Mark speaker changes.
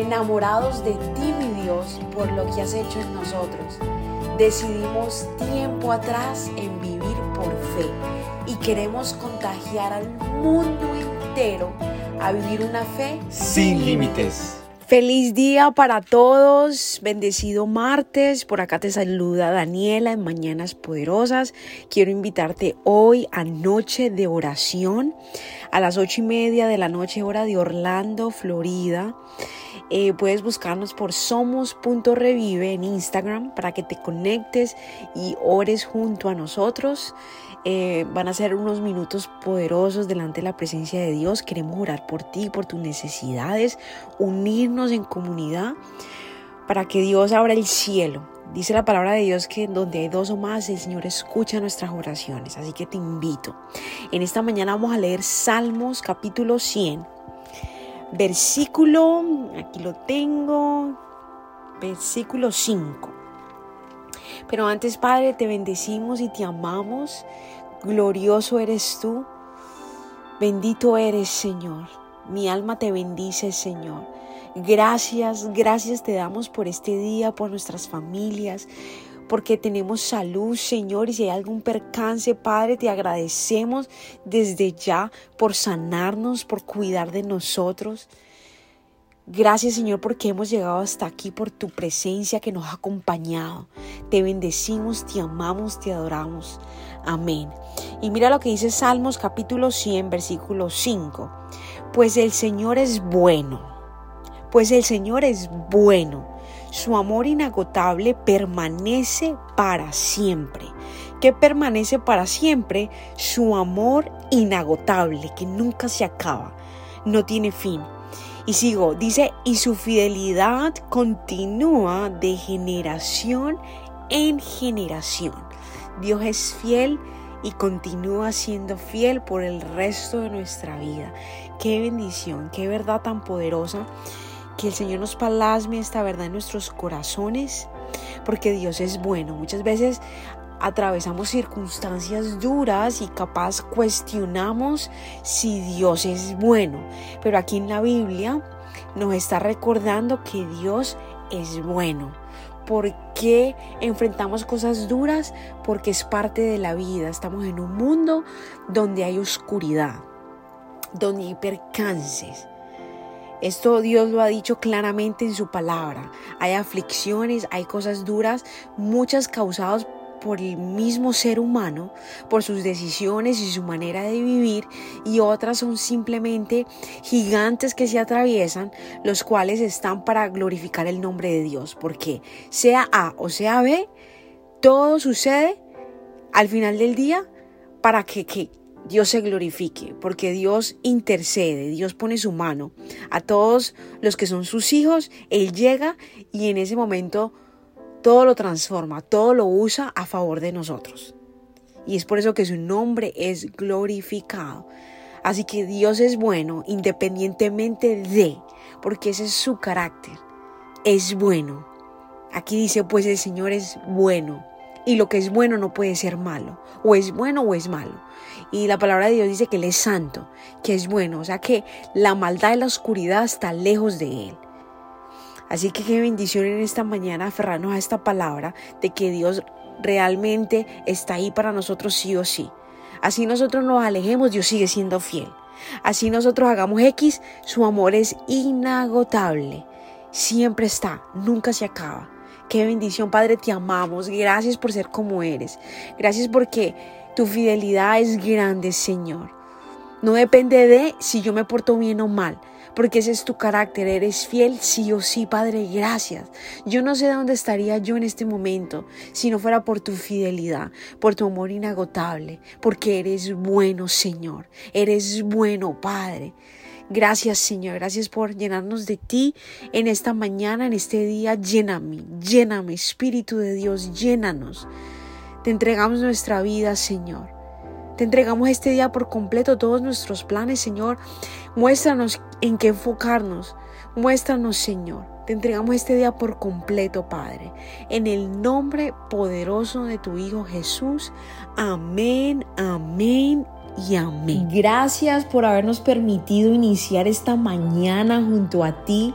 Speaker 1: enamorados de ti, mi Dios, por lo que has hecho en nosotros. Decidimos tiempo atrás en vivir por fe y queremos contagiar al mundo entero a vivir una fe
Speaker 2: sin límites.
Speaker 1: Feliz día para todos, bendecido martes. Por acá te saluda Daniela en Mañanas Poderosas. Quiero invitarte hoy a Noche de Oración a las ocho y media de la noche, hora de Orlando, Florida. Eh, puedes buscarnos por somos.revive en Instagram para que te conectes y ores junto a nosotros. Eh, van a ser unos minutos poderosos delante de la presencia de Dios. Queremos orar por ti, por tus necesidades, unirnos en comunidad para que Dios abra el cielo. Dice la palabra de Dios que donde hay dos o más, el Señor escucha nuestras oraciones. Así que te invito. En esta mañana vamos a leer Salmos capítulo 100 versículo, aquí lo tengo, versículo 5. Pero antes, Padre, te bendecimos y te amamos. Glorioso eres tú. Bendito eres, Señor. Mi alma te bendice, Señor. Gracias, gracias te damos por este día, por nuestras familias, porque tenemos salud, Señor, y si hay algún percance, Padre, te agradecemos desde ya por sanarnos, por cuidar de nosotros. Gracias Señor porque hemos llegado hasta aquí por tu presencia que nos ha acompañado. Te bendecimos, te amamos, te adoramos. Amén. Y mira lo que dice Salmos capítulo 100, versículo 5. Pues el Señor es bueno. Pues el Señor es bueno su amor inagotable permanece para siempre. ¿Qué permanece para siempre? Su amor inagotable, que nunca se acaba, no tiene fin. Y sigo, dice, y su fidelidad continúa de generación en generación. Dios es fiel y continúa siendo fiel por el resto de nuestra vida. Qué bendición, qué verdad tan poderosa que el Señor nos plasme esta verdad en nuestros corazones, porque Dios es bueno. Muchas veces atravesamos circunstancias duras y capaz cuestionamos si Dios es bueno. Pero aquí en la Biblia nos está recordando que Dios es bueno. ¿Por qué enfrentamos cosas duras? Porque es parte de la vida. Estamos en un mundo donde hay oscuridad, donde hay percances, esto Dios lo ha dicho claramente en su palabra. Hay aflicciones, hay cosas duras, muchas causadas por el mismo ser humano, por sus decisiones y su manera de vivir, y otras son simplemente gigantes que se atraviesan, los cuales están para glorificar el nombre de Dios, porque sea A o sea B, todo sucede al final del día para que, que, Dios se glorifique, porque Dios intercede, Dios pone su mano a todos los que son sus hijos, Él llega y en ese momento todo lo transforma, todo lo usa a favor de nosotros. Y es por eso que su nombre es glorificado. Así que Dios es bueno independientemente de, porque ese es su carácter, es bueno. Aquí dice, pues el Señor es bueno y lo que es bueno no puede ser malo, o es bueno o es malo. Y la palabra de Dios dice que Él es santo, que es bueno, o sea que la maldad y la oscuridad está lejos de Él. Así que qué bendición en esta mañana aferrarnos a esta palabra de que Dios realmente está ahí para nosotros sí o sí. Así nosotros nos alejemos, Dios sigue siendo fiel. Así nosotros hagamos X, su amor es inagotable. Siempre está, nunca se acaba. Qué bendición, Padre, te amamos. Gracias por ser como eres. Gracias porque tu fidelidad es grande, Señor. No depende de si yo me porto bien o mal, porque ese es tu carácter. Eres fiel, sí o sí, Padre. Gracias. Yo no sé dónde estaría yo en este momento si no fuera por tu fidelidad, por tu amor inagotable, porque eres bueno, Señor. Eres bueno, Padre. Gracias Señor, gracias por llenarnos de ti en esta mañana, en este día. Lléname, lléname, Espíritu de Dios, llénanos. Te entregamos nuestra vida, Señor. Te entregamos este día por completo todos nuestros planes, Señor. Muéstranos en qué enfocarnos. Muéstranos, Señor. Te entregamos este día por completo, Padre. En el nombre poderoso de tu Hijo Jesús. Amén, amén
Speaker 3: y amén.
Speaker 1: Gracias por habernos permitido iniciar esta mañana junto a ti.